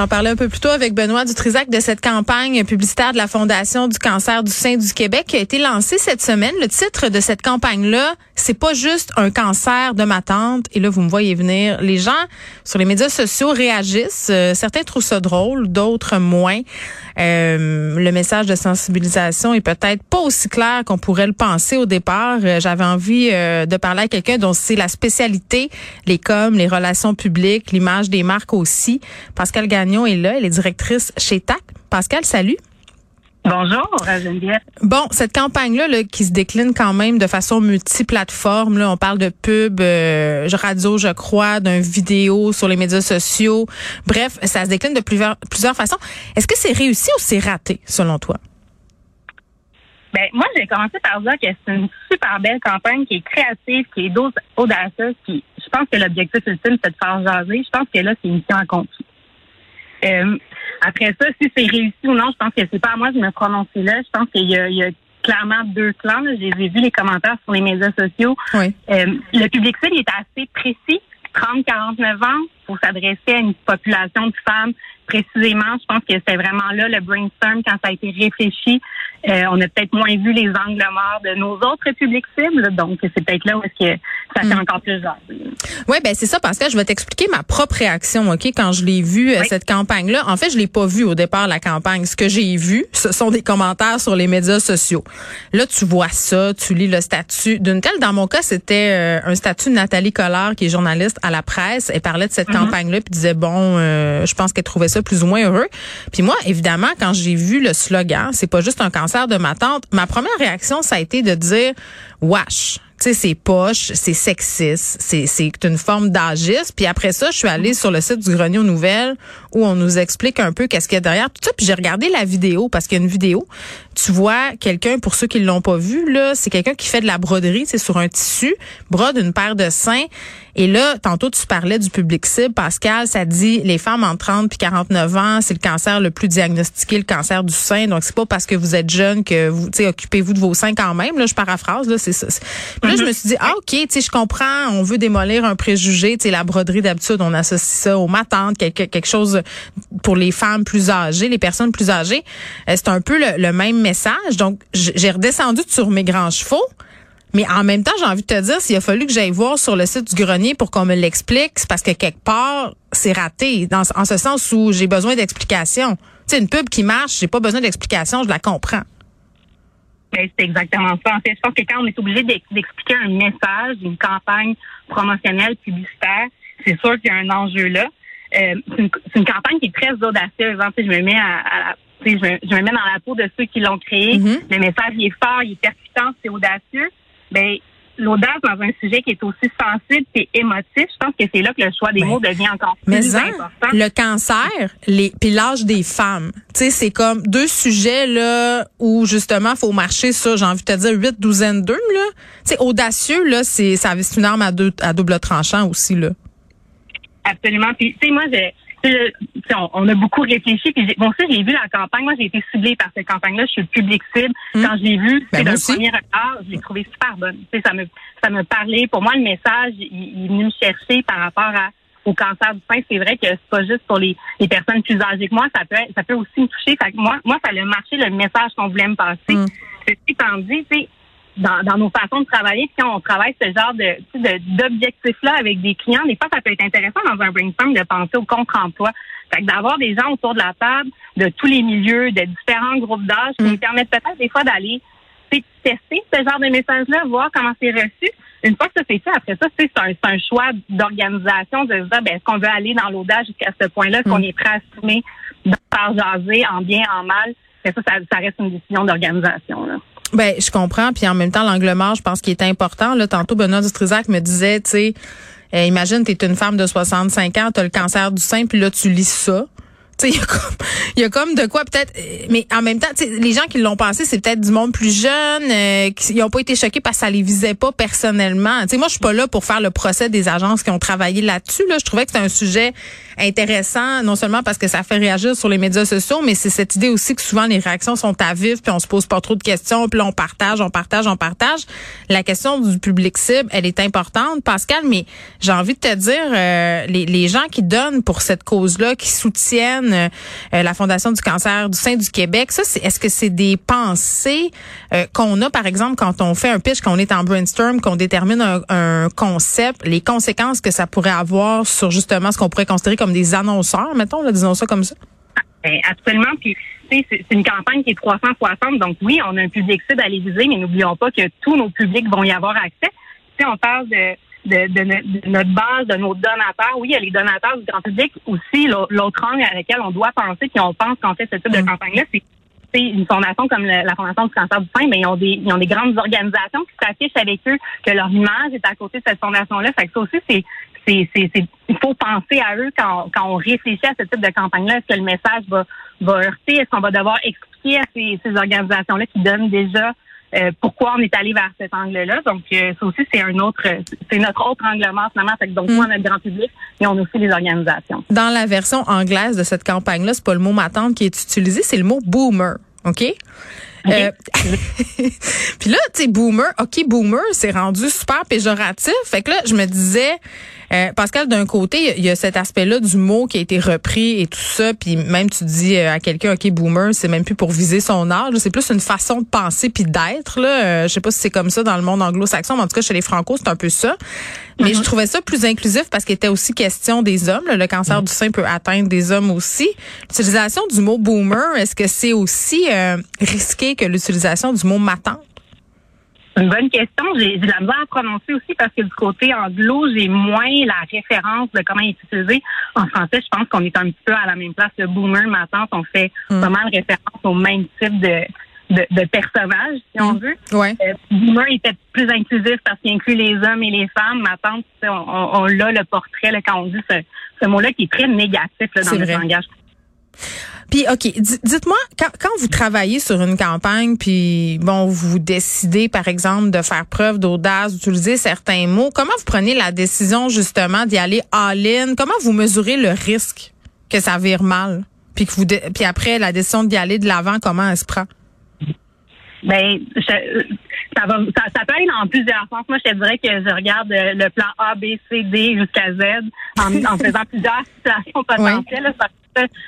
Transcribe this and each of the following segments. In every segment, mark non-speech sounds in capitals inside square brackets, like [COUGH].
J'en parlais un peu plus tôt avec Benoît Dutrisac de cette campagne publicitaire de la Fondation du cancer du sein du Québec qui a été lancée cette semaine. Le titre de cette campagne-là, c'est pas juste un cancer de ma tante. Et là, vous me voyez venir. Les gens sur les médias sociaux réagissent. Euh, certains trouvent ça drôle, d'autres moins. Euh, le message de sensibilisation est peut-être pas aussi clair qu'on pourrait le penser au départ. Euh, J'avais envie de parler à quelqu'un dont c'est la spécialité, les coms, les relations publiques, l'image des marques aussi. Pascal Gagnon est là, elle est directrice chez TAC. Pascal, salut. Bonjour, Geneviève. Bon, cette campagne-là là, qui se décline quand même de façon multiplateforme, là, on parle de pub, euh, radio, je crois, d'un vidéo sur les médias sociaux. Bref, ça se décline de plusieurs, plusieurs façons. Est-ce que c'est réussi ou c'est raté, selon toi? Ben, moi, j'ai commencé par dire que c'est une super belle campagne qui est créative, qui est audacieuse, qui, je pense que l'objectif ultime, c'est de faire jaser. Je pense que là, c'est une mission accomplie. Euh, après ça, si c'est réussi ou non, je pense que c'est pas à moi de me prononcer là. Je pense qu'il y y a clairement deux clans. j'ai vu les commentaires sur les médias sociaux. Oui. Euh, le public cible est assez précis. 30-49 ans pour s'adresser à une population de femmes précisément. Je pense que c'est vraiment là le brainstorm quand ça a été réfléchi. Euh, on a peut-être moins vu les angles morts de nos autres publics cibles, donc c'est peut-être là où est-ce que ça fait Mm. encore plus jaser. Oui, ben c'est ça, Pascal. Je vais t'expliquer ma propre réaction, OK, quand je l'ai vu, euh, Oui. cette campagne-là. En fait, je l'ai pas vu au départ, la campagne. Ce que j'ai vu, ce sont des commentaires sur les médias sociaux. Là, tu vois ça, tu lis le statut d'une telle. Dans mon cas, c'était euh, un statut de Nathalie Collard, qui est journaliste à la presse. Elle parlait de cette campagne-là, puis disait, bon, euh, je pense qu'elle trouvait ça plus ou moins heureux. Puis moi, évidemment, quand j'ai vu le slogan, c'est pas juste un cancer de ma tante, ma première réaction, ça a été de dire, wesh. Tu sais, c'est poche, c'est sexiste, c'est c'est une forme d'agisme. Puis après ça, je suis allée sur le site du Grenier aux Nouvelles où on nous explique un peu qu'est-ce qu'il y a derrière tout ça. Puis j'ai regardé la vidéo parce qu'il y a une vidéo. Tu vois quelqu'un, pour ceux qui l'ont pas vu, là, c'est quelqu'un qui fait de la broderie, c'est sur un tissu, brode une paire de seins. Et là, tantôt, tu parlais du public cible. Pascal, ça dit les femmes entre 30 puis 49 ans, c'est le cancer le plus diagnostiqué, le cancer du sein. Donc, c'est pas parce que vous êtes jeune que vous, tu sais, occupez-vous de vos seins quand même. Là, je paraphrase, là, ça. Puis là, je me suis dit, ah, OK, tu sais, je comprends, on veut démolir un préjugé. Tu sais, la broderie, d'habitude, on associe ça aux matantes, quelque, quelque chose pour les femmes plus âgées, les personnes plus âgées. Euh, c'est un peu le, le même message. Donc, j'ai redescendu sur mes grands chevaux. Mais en même temps, j'ai envie de te dire, s'il a fallu que j'aille voir sur le site du grenier pour qu'on me l'explique, c'est parce que quelque part, c'est raté. Dans, en ce sens où j'ai besoin d'explications. Tu sais, une pub qui marche, j'ai pas besoin d'explications, je la comprends. Ben, c'est exactement ça. En fait, je pense que quand on est obligé d'ex- d'expliquer un message, une campagne promotionnelle, publicitaire, c'est sûr qu'il y a un enjeu là. Euh, c'est une, campagne qui est très audacieuse. hein. Je me mets à, à- je, me, je me mets dans la peau de ceux qui l'ont créé. Mhm. Le message il est fort, il est percutant, c'est audacieux. Ben, l'audace dans un sujet qui est aussi sensible et émotif, je pense que c'est là que le choix des mots devient encore Mais plus hein, important. le cancer, les puis l'âge des femmes, tu sais, c'est comme deux sujets là où justement faut marcher sur, j'ai envie de te dire huit douzaines d'eux là. Tu sais, audacieux là, c'est ça une arme à deux à double tranchant aussi là. Absolument. Puis, tu sais, moi, j'ai, sais, on, on a beaucoup réfléchi. Puis, j'ai- bon, ça, j'ai vu la campagne. Moi, j'ai été ciblée par cette campagne-là. Je suis le public cible. Mm. Quand j'ai vu, Ben, c'est moi d'un premier regard, je l'ai trouvé super bonne. Tu sais, ça me, ça me parlait. Pour moi, le message, il, il est venu me chercher par rapport à, au cancer du sein. C'est vrai que c'est pas juste pour les, les personnes plus âgées que moi. Ça peut, être- ça peut aussi me toucher. Fait que moi, moi, ça a marché le message qu'on voulait me passer. Mm. Ceci étant dit, tu sais, dans, dans nos façons de travailler. Puis quand on travaille ce genre de d'objectifs-là avec des clients, des fois, ça peut être intéressant dans un brainstorm de penser au contre-emploi. Fait que d'avoir des gens autour de la table de tous les milieux, de différents groupes d'âge, qui nous permettent peut-être des fois d'aller tester ce genre de message-là, voir comment c'est reçu. Une fois que ça c'est fait, après ça, tu sais, c'est un, c'est un choix d'organisation de se dire, ben, est-ce qu'on veut aller dans l'audace jusqu'à ce point-là, est-ce qu'on est prêt à assumer de faire jaser en bien, en mal? Après ça, ça, ça reste une décision d'organisation. là. Ben, je comprends. Puis en même temps, l'angle mort, je pense qu'il est important. Là, tantôt, Benoît Dutrisac me disait, tu sais, euh, imagine, tu es une femme de 65 ans, tu le cancer du sein, puis là, tu lis ça. Il y a comme, il y a comme de quoi peut-être, mais en même temps, les gens qui l'ont pensé, c'est peut-être du monde plus jeune, euh, qui ils ont pas été choqués parce que ça les visait pas personnellement. Tu sais, moi, je suis pas là pour faire le procès des agences qui ont travaillé là-dessus. Là, je trouvais que c'était un sujet intéressant, non seulement parce que ça fait réagir sur les médias sociaux, mais c'est cette idée aussi que souvent les réactions sont à vif, puis on se pose pas trop de questions, puis on partage, on partage, on partage. La question du public cible, elle est importante, Pascal, mais j'ai envie de te dire, euh, les, les gens qui donnent pour cette cause-là, qui soutiennent euh, la Fondation du cancer du sein du Québec, ça, est-ce que c'est des pensées euh, qu'on a, par exemple, quand on fait un pitch, quand on est en brainstorm, qu'on détermine un, concept, les conséquences que ça pourrait avoir sur justement ce qu'on pourrait considérer comme des annonceurs, mettons, disons ça comme ça? Ben, absolument. Puis, c'est une campagne qui est 360. Donc, oui, on a un public cible à les viser, mais n'oublions pas que tous nos publics vont y avoir accès. Si on parle de, de, de, de notre base, de nos donateurs, oui, il y a les donateurs du grand public aussi. l'au- L'autre angle à laquelle on doit penser, puis on pense qu'on fait ce type de Mm. campagne-là, c'est une fondation comme le- la Fondation du cancer du sein, mais ils ont des ils ont des grandes organisations qui s'affichent avec eux, que leur image est à côté de cette fondation-là. Fait que ça aussi, c'est c'est, c'est, c'est- il faut penser à eux quand, quand on réfléchit à ce type de campagne-là. Est-ce que le message va, va heurter? Est-ce qu'on va devoir expliquer à ces, ces organisations-là qui donnent déjà euh, pourquoi on est allé vers cet angle-là? Donc, euh, ça aussi, c'est un autre, c'est notre autre angle mort, finalement. Fait que donc, Mm. moi, notre grand public, et on a aussi les organisations. Dans la version anglaise de cette campagne-là, c'est pas le mot m'attendre qui est utilisé, c'est le mot boomer. OK? Euh, [LAUGHS] Puis là, tu sais, boomer, OK, boomer, c'est rendu super péjoratif. Fait que là, je me disais, euh, Pascal, d'un côté, il y a cet aspect-là du mot qui a été repris et tout ça. Puis même, tu dis euh, à quelqu'un, OK, boomer, c'est même plus pour viser son âge. C'est plus une façon de penser puis d'être. Là, Euh, je sais pas si c'est comme ça dans le monde anglo-saxon, mais en tout cas, chez les Franco, c'est un peu ça. Mais je trouvais ça plus inclusif parce qu'il était aussi question des hommes. là. Le cancer du sein peut atteindre des hommes aussi. L'utilisation du mot boomer, est-ce que c'est aussi euh, risqué que l'utilisation du mot matante? Une bonne question. J'ai de la misère à prononcer aussi parce que du côté anglo, j'ai moins la référence de comment il est utilisé. En français, je pense qu'on est un petit peu à la même place. Le boomer, ma tante, on fait Mm. pas mal référence au même type de, de, de personnage, si on Mm. veut. Ouais. Euh, boomer était plus inclusif parce qu'il inclut les hommes et les femmes. Ma tante, on, on, on l'a le portrait là, quand on dit ce, ce mot-là qui est très négatif là, dans vrai. langage. Puis, OK, di- dites-moi, quand, quand vous travaillez sur une campagne, puis, bon, vous décidez, par exemple, de faire preuve d'audace, d'utiliser certains mots, comment vous prenez la décision, justement, d'y aller all-in? Comment vous mesurez le risque que ça vire mal? Puis, que vous puis après, la décision d'y aller de l'avant, comment elle se prend? Ben, je- ça va, ça, ça peut aller dans plusieurs sens. Moi, je te dirais que je regarde euh, le plan A, B, C, D jusqu'à Z en, en [LAUGHS] faisant plusieurs situations potentielles. Ça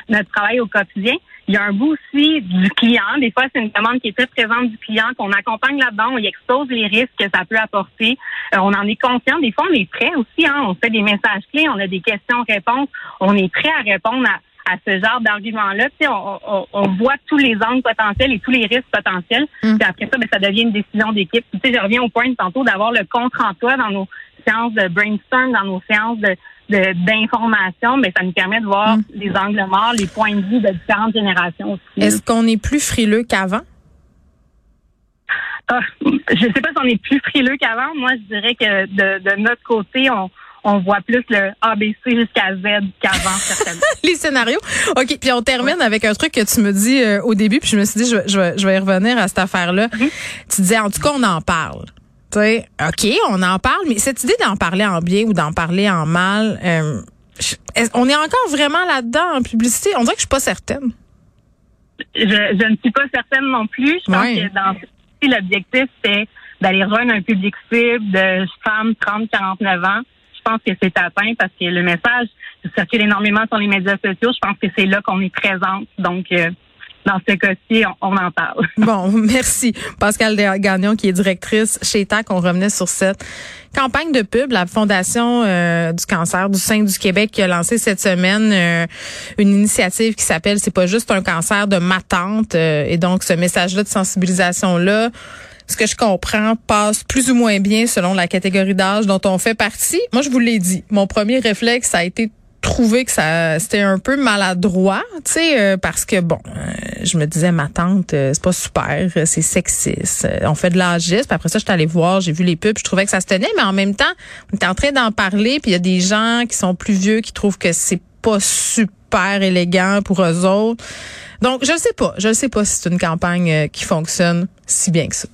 notre travail au quotidien. Il y a un bout aussi du client. Des fois, c'est une demande qui est très présente du client, qu'on accompagne là-dedans, on y expose les risques que ça peut apporter. Euh, on en est conscient. Des fois, on est prêt aussi. Hein, on fait des messages clés, on a des questions-réponses. On est prêt à répondre à, à ce genre d'argument-là. On, on, on voit tous les angles potentiels et tous les risques potentiels. Mm. Puis après ça, ben, ça devient une décision d'équipe. Je reviens au point de tantôt d'avoir le contre-emploi dans nos séances de brainstorm, dans nos séances de d'information, mais ça nous permet de voir Mm. les angles morts, les points de vue de différentes générations aussi. Est-ce qu'on est plus frileux qu'avant? Ah, je sais pas si on est plus frileux qu'avant. Moi, je dirais que de, de notre côté, on, on voit plus le ABC jusqu'à Z qu'avant, [LAUGHS] certainement. les scénarios. OK, puis on termine avec un truc que tu me dis euh, au début, puis je me suis dit, je, vais- je, je vais y revenir à cette affaire-là. Tu disais, en tout cas, on en parle. Tu sais, OK, on en parle, mais cette idée d'en parler en bien ou d'en parler en mal, euh, je- on est encore vraiment là-dedans en publicité? On dirait que je suis pas certaine. je, je ne suis pas certaine non plus. Je pense que dans si l'objectif, c'est d'aller rejoindre un public cible de femmes 30-49 ans. Je pense que c'est atteint parce que le message circule énormément sur les médias sociaux. Je pense que c'est là qu'on est présente. Donc, euh, dans ce cas-ci, on, en parle. [LAUGHS] Bon, merci. Pascal Gagnon, qui est directrice chez TAC. On revenait sur cette campagne de pub, la Fondation euh, du cancer du sein du Québec qui a lancé cette semaine euh, une initiative qui s'appelle C'est pas juste un cancer de ma tante. Euh, et donc, ce message-là de sensibilisation-là, ce que je comprends, passe plus ou moins bien selon la catégorie d'âge dont on fait partie. Moi, je vous l'ai dit, mon premier réflexe a été trouvé que ça c'était un peu maladroit, tu sais, euh, parce que bon, euh, je me disais ma tante, euh, c'est pas super, c'est sexiste. on fait de l'agisme. Après ça, je suis allée voir, j'ai vu les pubs, je trouvais que ça se tenait, mais en même temps, on est en train d'en parler, puis il y a des gens qui sont plus vieux qui trouvent que c'est pas super élégant pour eux autres. Donc, je ne sais pas, je ne sais pas si c'est une campagne qui fonctionne si bien que ça.